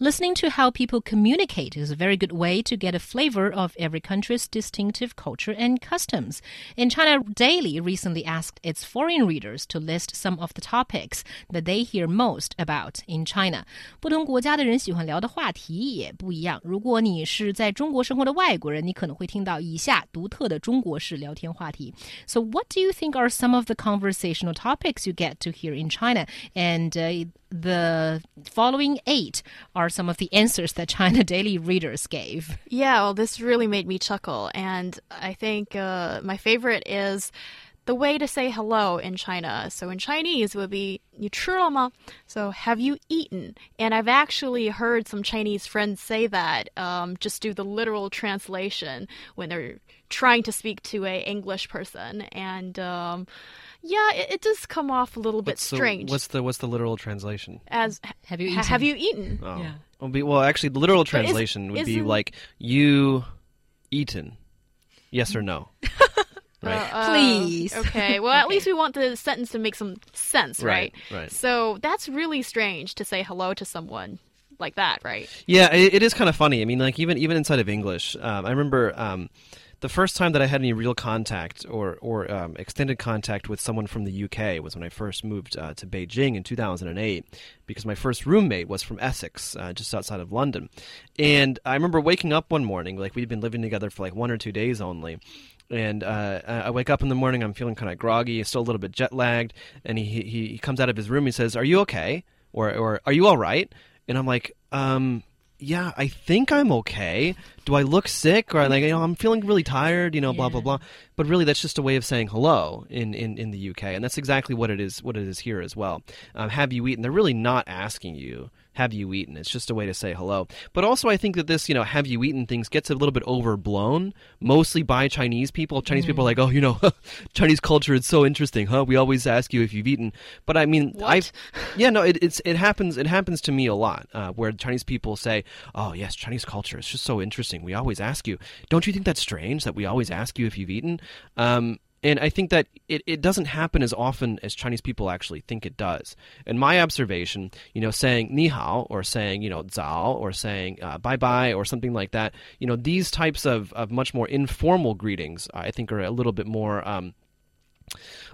Listening to how people communicate is a very good way to get a flavor of every country's distinctive culture and customs. In China Daily recently asked its foreign readers to list some of the topics that they hear most about in China. 不同国家的人喜欢聊的话题也不一样。如果你是在中国生活的外国人，你可能会听到以下独特的中国式聊天话题。So, what do you think are some of the conversational topics you get to hear in China? And uh, the following eight are some of the answers that China Daily readers gave. Yeah, well, this really made me chuckle. And I think uh, my favorite is the way to say hello in China. So in Chinese would be 你吃了吗? So have you eaten? And I've actually heard some Chinese friends say that, um, just do the literal translation when they're trying to speak to a English person. And um, yeah, it, it, does come off a little bit what's strange. The, what's the what's the literal translation? As have you eaten? have you eaten? Oh. Yeah. Well, be, well, actually, the literal translation is, would be like you eaten, yes or no. Right. Uh, Please. Okay. Well, at least we want the sentence to make some sense, right? Right. right. So that's really strange to say hello to someone like that, right? Yeah, it, it is kind of funny. I mean, like even even inside of English, um, I remember. Um, the first time that I had any real contact or or um, extended contact with someone from the UK was when I first moved uh, to Beijing in 2008, because my first roommate was from Essex, uh, just outside of London, and I remember waking up one morning, like we'd been living together for like one or two days only. And uh, I wake up in the morning. I'm feeling kind of groggy, still a little bit jet lagged. And he, he he comes out of his room. He says, "Are you okay? Or or are you all right?" And I'm like, um, yeah, I think I'm okay. Do I look sick or like you know I'm feeling really tired, you know, blah Yeah. blah blah. But really, that's just a way of saying hello in, in, in the UK, and that's exactly what it is. What it is here as well. Um, have you eaten? They're really not asking you. Have you eaten? It's just a way to say hello. But also, I think that this, you know, have you eaten things gets a little bit overblown, mostly by Chinese people. Chinese people are like, oh, you know, Chinese culture is so interesting, huh? We always ask you if you've eaten. But I mean, I've, yeah, no, it, it's it happens. It happens to me a lot, uh, where Chinese people say, "Oh, yes, Chinese culture is just so interesting. We always ask you. Don't you think that's strange that we always ask you if you've eaten?" Um, and I think that it, it doesn't happen as often as Chinese people actually think it does. In my observation, you know, saying ni hao or saying, you know, zao or saying uh, bye bye or something like that, you know, these types of, of much more informal greetings, I think, are a little bit more. Um,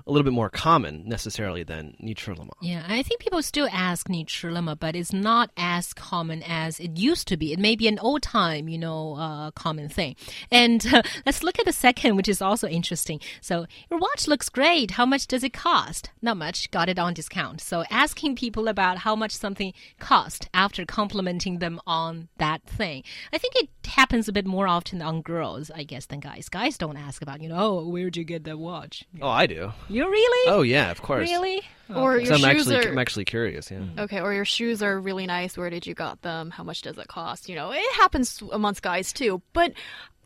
a little bit more common necessarily than Nichirlama. Yeah, I think people still ask Nichirlama, but it's not as common as it used to be. It may be an old time, you know, uh, common thing. And uh, let's look at the second, which is also interesting. So, your watch looks great. How much does it cost? Not much. Got it on discount. So, asking people about how much something cost after complimenting them on that thing. I think it happens a bit more often on girls, I guess, than guys. Guys don't ask about, you know, oh, where'd you get that watch? Oh, I do. You really? Oh, yeah, of course. Really? Or 'Cause your I'm shoes actually, are I'm actually curious, yeah. okay, or your shoes are really nice. Where did you got them? How much does it cost? You know, it happens amongst guys too. But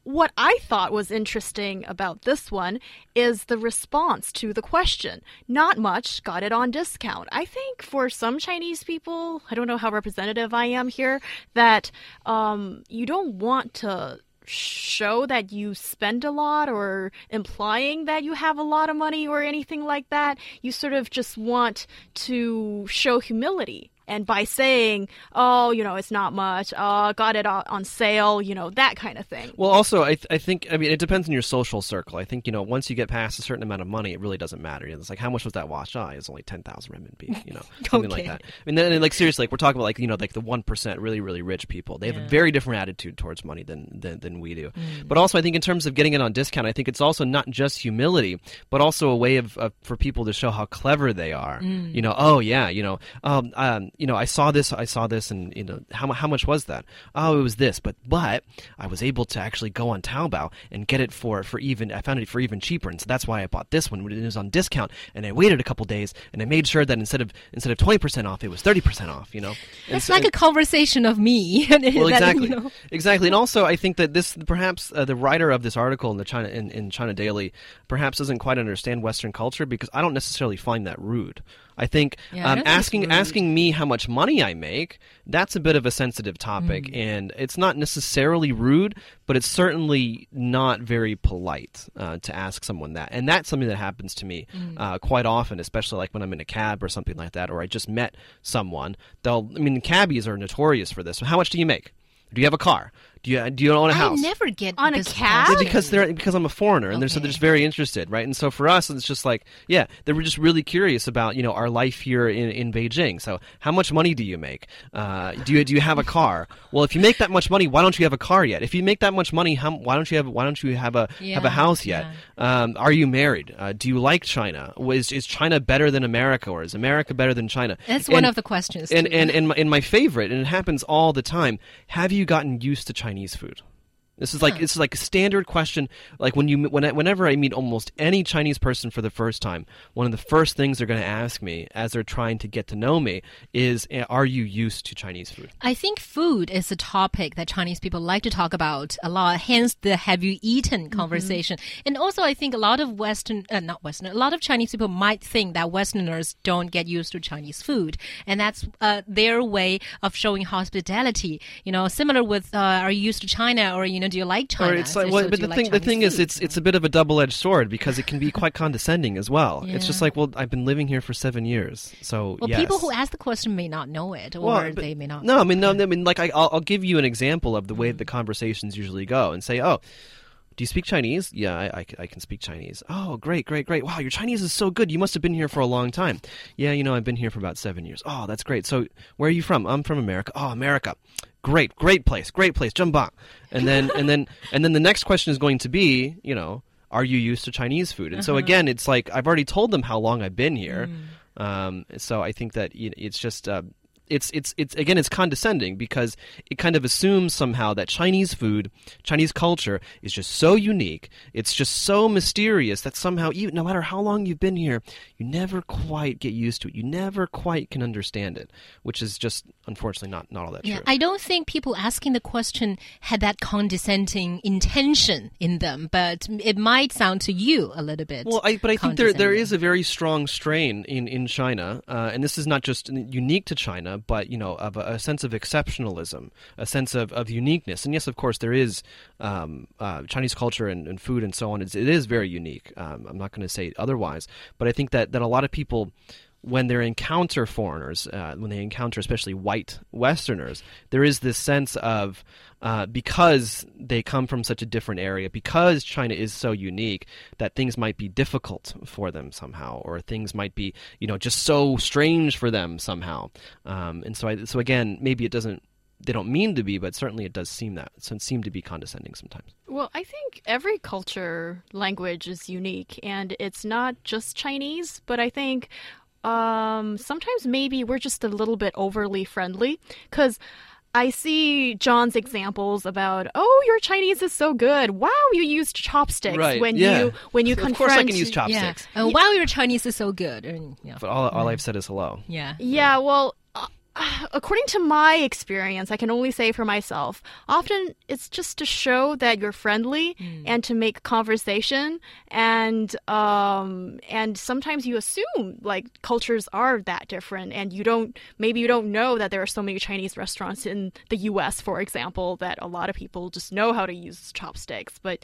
what I thought was interesting about this one is the response to the question. Not much, got it on discount. I think for some Chinese people, I don't know how representative I am here, that um, you don't want to show that you spend a lot or implying that you have a lot of money or anything like that. You sort of just want to show humility. And by saying, oh, you know, it's not much, uh, got it on on sale, you know, that kind of thing. Well, also, I, th- I think, I mean, it depends on your social circle. I think, you know, once you get past a certain amount of money, it really doesn't matter. It's like, how much was that watch? Ah, it's only 10,000 renminbi, you know, something like that. I mean, then, like, seriously, like, we're talking about, like, you know, like the 1% really, really rich people. They have a very different attitude towards money than, than, than we do. But also, I think in terms of getting it on discount, I think it's also not just humility, but also a way of, of for people to show how clever they are. You know, oh, yeah, you know, um, um, you know, I saw this, I saw this, and, you know, how, how much was that? Oh, it was this, but, but I was able to actually go on Taobao and get it for, for even, I found it for even cheaper, and so that's why I bought this one when it was on discount, and I waited a couple days, and I made sure that instead of, instead of 20% off, it was 30% off, you know? And It's so- like a conversation of me. well, That, exactly, you know, exactly, and also I think that this perhaps uh, the writer of this article in the China in, in China Daily perhaps doesn't quite understand Western culture because I don't necessarily find that rude. I think Yeah, um, don't think it's asking asking me how much money I make that's a bit of a sensitive topic, Mm. and it's not necessarily rude, but it's certainly not very polite uh, to ask someone that, and that's something that happens to me Mm. uh, quite often, especially like when I'm in a cab or something like that, or I just met someone. They'll, I mean, cabbies are notorious for this. How much do you make? Do you have a car? Do you do you own a I house? I never get On a this cab? Yeah, because they're because I'm a foreigner and they're so they're just very interested, right? And so for us, it's just like, yeah, they were just really curious about you know our life here in, in Beijing. So how much money do you make? Uh, do you do you have a car? Well, if you make that much money, why don't you have a car yet? If you make that much money, how, why don't you have why don't you have a have a house yet? Um, are you married? Uh, do you like China? Is is China better than America, or is America better than China? That's one of the questions. and too. and and my, and my favorite, and it happens all the time. Have you gotten used to Chinese food? This is like it's like a standard question. Like when you when I, whenever I meet almost any Chinese person for the first time, one of the first things they're going to ask me as they're trying to get to know me is, "Eh, "Are you used to Chinese food?" I think food is a topic that Chinese people like to talk about a lot. Hence the "Have you eaten?" Mm-hmm. conversation. And also, I think a lot of Western, uh, not Western, a lot of Chinese people might think that Westerners don't get used to Chinese food, and that's uh, their way of showing hospitality. You know, similar with uh, "Are you used to China?" or you know, "Do you like China?" Or it's like, well, do but the like thing, the thing is, food? it's it's a bit of a double edged sword because it can be quite condescending as well. It's just like, well, I've been living here for seven years, so well, yes. people who ask the question may not know it, or Well, they may not. No, I mean, no, I mean, like, I, I'll, I'll give you an example of the way Mm. the conversations usually go, and say, "Oh, do you speak Chinese? Yeah, I I can speak Chinese. Oh, great, great, great. Wow, your Chinese is so good. You must have been here for a long time. Yeah, you know, I've been here for about seven years. Oh, that's great. So, where are you from? I'm from America. Oh, America. Great, great place, great place. Jumba. And then, and then, and then the next question is going to be, you know, are you used to Chinese food? And so again, it's like I've already told them how long I've been here. Um, so I think that it's just. Uh, it's it's it's again it's condescending because it kind of assumes somehow that Chinese food, Chinese culture is just so unique. It's just so mysterious that somehow even no matter how long you've been here, you never quite get used to it. You never quite can understand it, which is just unfortunately not not all that Yeah, true. I don't think people asking the question had that condescending intention in them, but it might sound to you a little bit. Well, I, but I think there there is a very strong strain in in China, uh, and this is not just unique to China, but you know, of a, a sense of exceptionalism, a sense of, of uniqueness. And yes, of course, there is um, uh, Chinese culture and, and food and so on. It's, it is very unique. Um, I'm not going to say otherwise, but I think that that a lot of people. When they encounter foreigners, uh, when they encounter especially white Westerners, there is this sense of uh, because they come from such a different area, because China is so unique, that things might be difficult for them somehow, or things might be, you know, just so strange for them somehow. Um, and so, I, so again, maybe it doesn't, they don't mean to be, but certainly it does seem that, so it seem to be condescending sometimes. Well, I think every culture, language is unique, and it's not just Chinese, but I think um, sometimes maybe we're just a little bit overly friendly because. I see John's examples about, oh, your Chinese is so good. Wow, you used chopsticks Right, when yeah. you when you Of confront. course I can use yeah. chopsticks. Uh, wow, your Chinese is so good. And, yeah. But all, all I've said is hello. yeah. Yeah, well, according to my experience, I can only say for myself, often it's just to show that you're friendly and to make conversation and um and sometimes you assume like cultures are that different and you don't maybe you don't know that there are so many Chinese restaurants in the US for example that a lot of people just know how to use chopsticks, but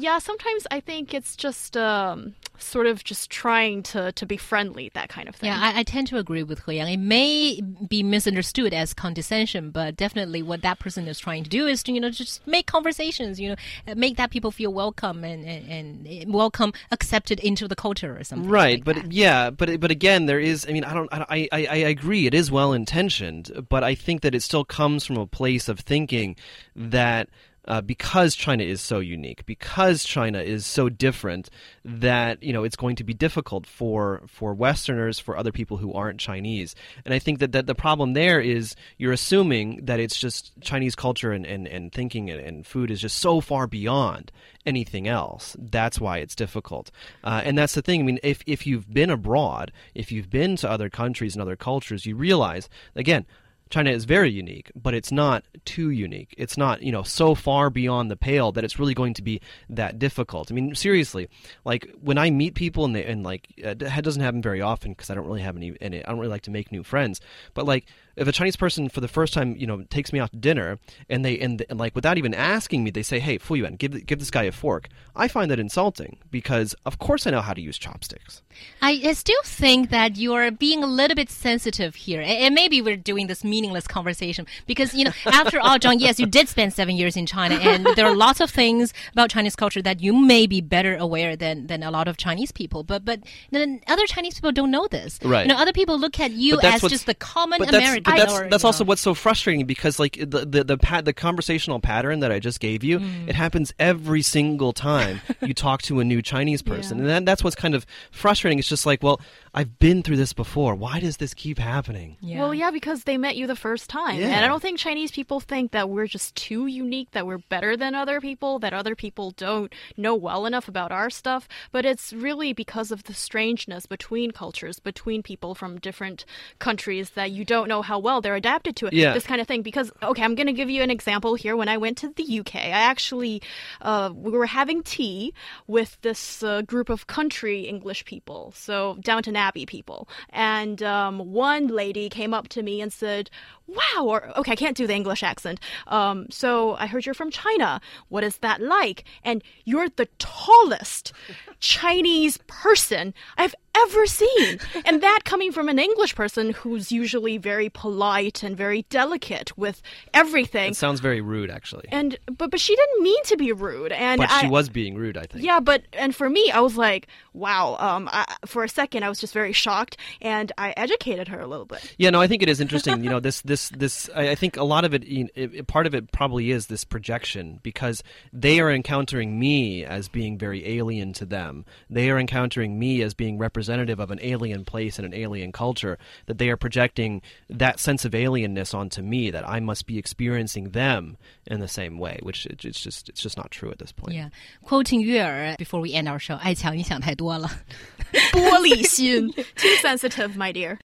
yeah, sometimes I think it's just um, sort of just trying to, to be friendly, that kind of thing. Yeah, I, I tend to agree with He Yang. It may be misunderstood as condescension, but definitely what that person is trying to do is to, you know, just make conversations, you know, uh, make that people feel welcome and, and, and welcome, accepted into the culture or something. right like but that. yeah but but again there is i mean i don't i i, I agree it is well intentioned but i think that it still comes from a place of thinking that uh, because China is so unique, because China is so different, that you know it's going to be difficult for for Westerners, for other people who aren't Chinese. And I think that, that the problem there is you're assuming that it's just Chinese culture and, and, and thinking and, and food is just so far beyond anything else. That's why it's difficult. Uh, and that's the thing. I mean, if, if you've been abroad, if you've been to other countries and other cultures, you realize, again, China is very unique, but it's not too unique. It's not, you know, so far beyond the pale that it's really going to be that difficult. I mean, seriously, like when I meet people and they, and like that doesn't happen very often because I don't really have any, any, I don't really like to make new friends. But like if a Chinese person for the first time, you know, takes me out to dinner and they and, and like without even asking me, they say, "Hey, Fu Yuan, give give this guy a fork." I find that insulting because of course I know how to use chopsticks. I, I still think that you are being a little bit sensitive here, and, and maybe we're doing this meaningless conversation because you know, after all, John, yes, you did spend seven years in China, and there are lots of things about Chinese culture that you may be better aware than than a lot of Chinese people, but but then other Chinese people don't know this. Right. You know, other people look at you as just the common American. But that's, that's you also what's so frustrating because like the the the, the conversational pattern that I just gave you, Mm. it happens every single time you talk to a new Chinese person, Yeah. and that, that's what's kind of frustrating. It's just like, well, I've been through this before. Why does this keep happening? Yeah. Well, yeah, because they met you the first time. Yeah. And I don't think Chinese people think that we're just too unique, that we're better than other people, that other people don't know well enough about our stuff. But it's really because of the strangeness between cultures, between people from different countries, that you don't know how well they're adapted to it. Yeah. This kind of thing. Because, okay, I'm going to give you an example here. When I went to the UK, I actually, uh, we were having tea with this uh, group of country English people, so Downton Abbey people. And um, one lady came up to me and said, Wow, or okay, I can't do the English accent. Um, so I heard you're from China. What is that like? And you're the tallest Chinese person I've ever seen. and that coming from an English person who's usually very polite and very delicate with everything. It sounds very rude, actually. And but but she didn't mean to be rude, and but I, she was being rude, I think. yeah, but and for me, I was like, wow. Um, I, for a second, I was just very shocked, and I educated her a little bit. Yeah, no, I think it is interesting. You know, this, this, this. I, I think a lot of it, you know, it, part of it probably is this projection because they are encountering me as being very alien to them. They are encountering me as being representative of an alien place and an alien culture. That they are projecting that sense of alienness onto me. That I must be experiencing them in the same way, which it, it's just, it's just not true at this point. Yeah, quoting 月儿 before we end our show，爱强你想太多了。玻璃心，too sensitive, my dear.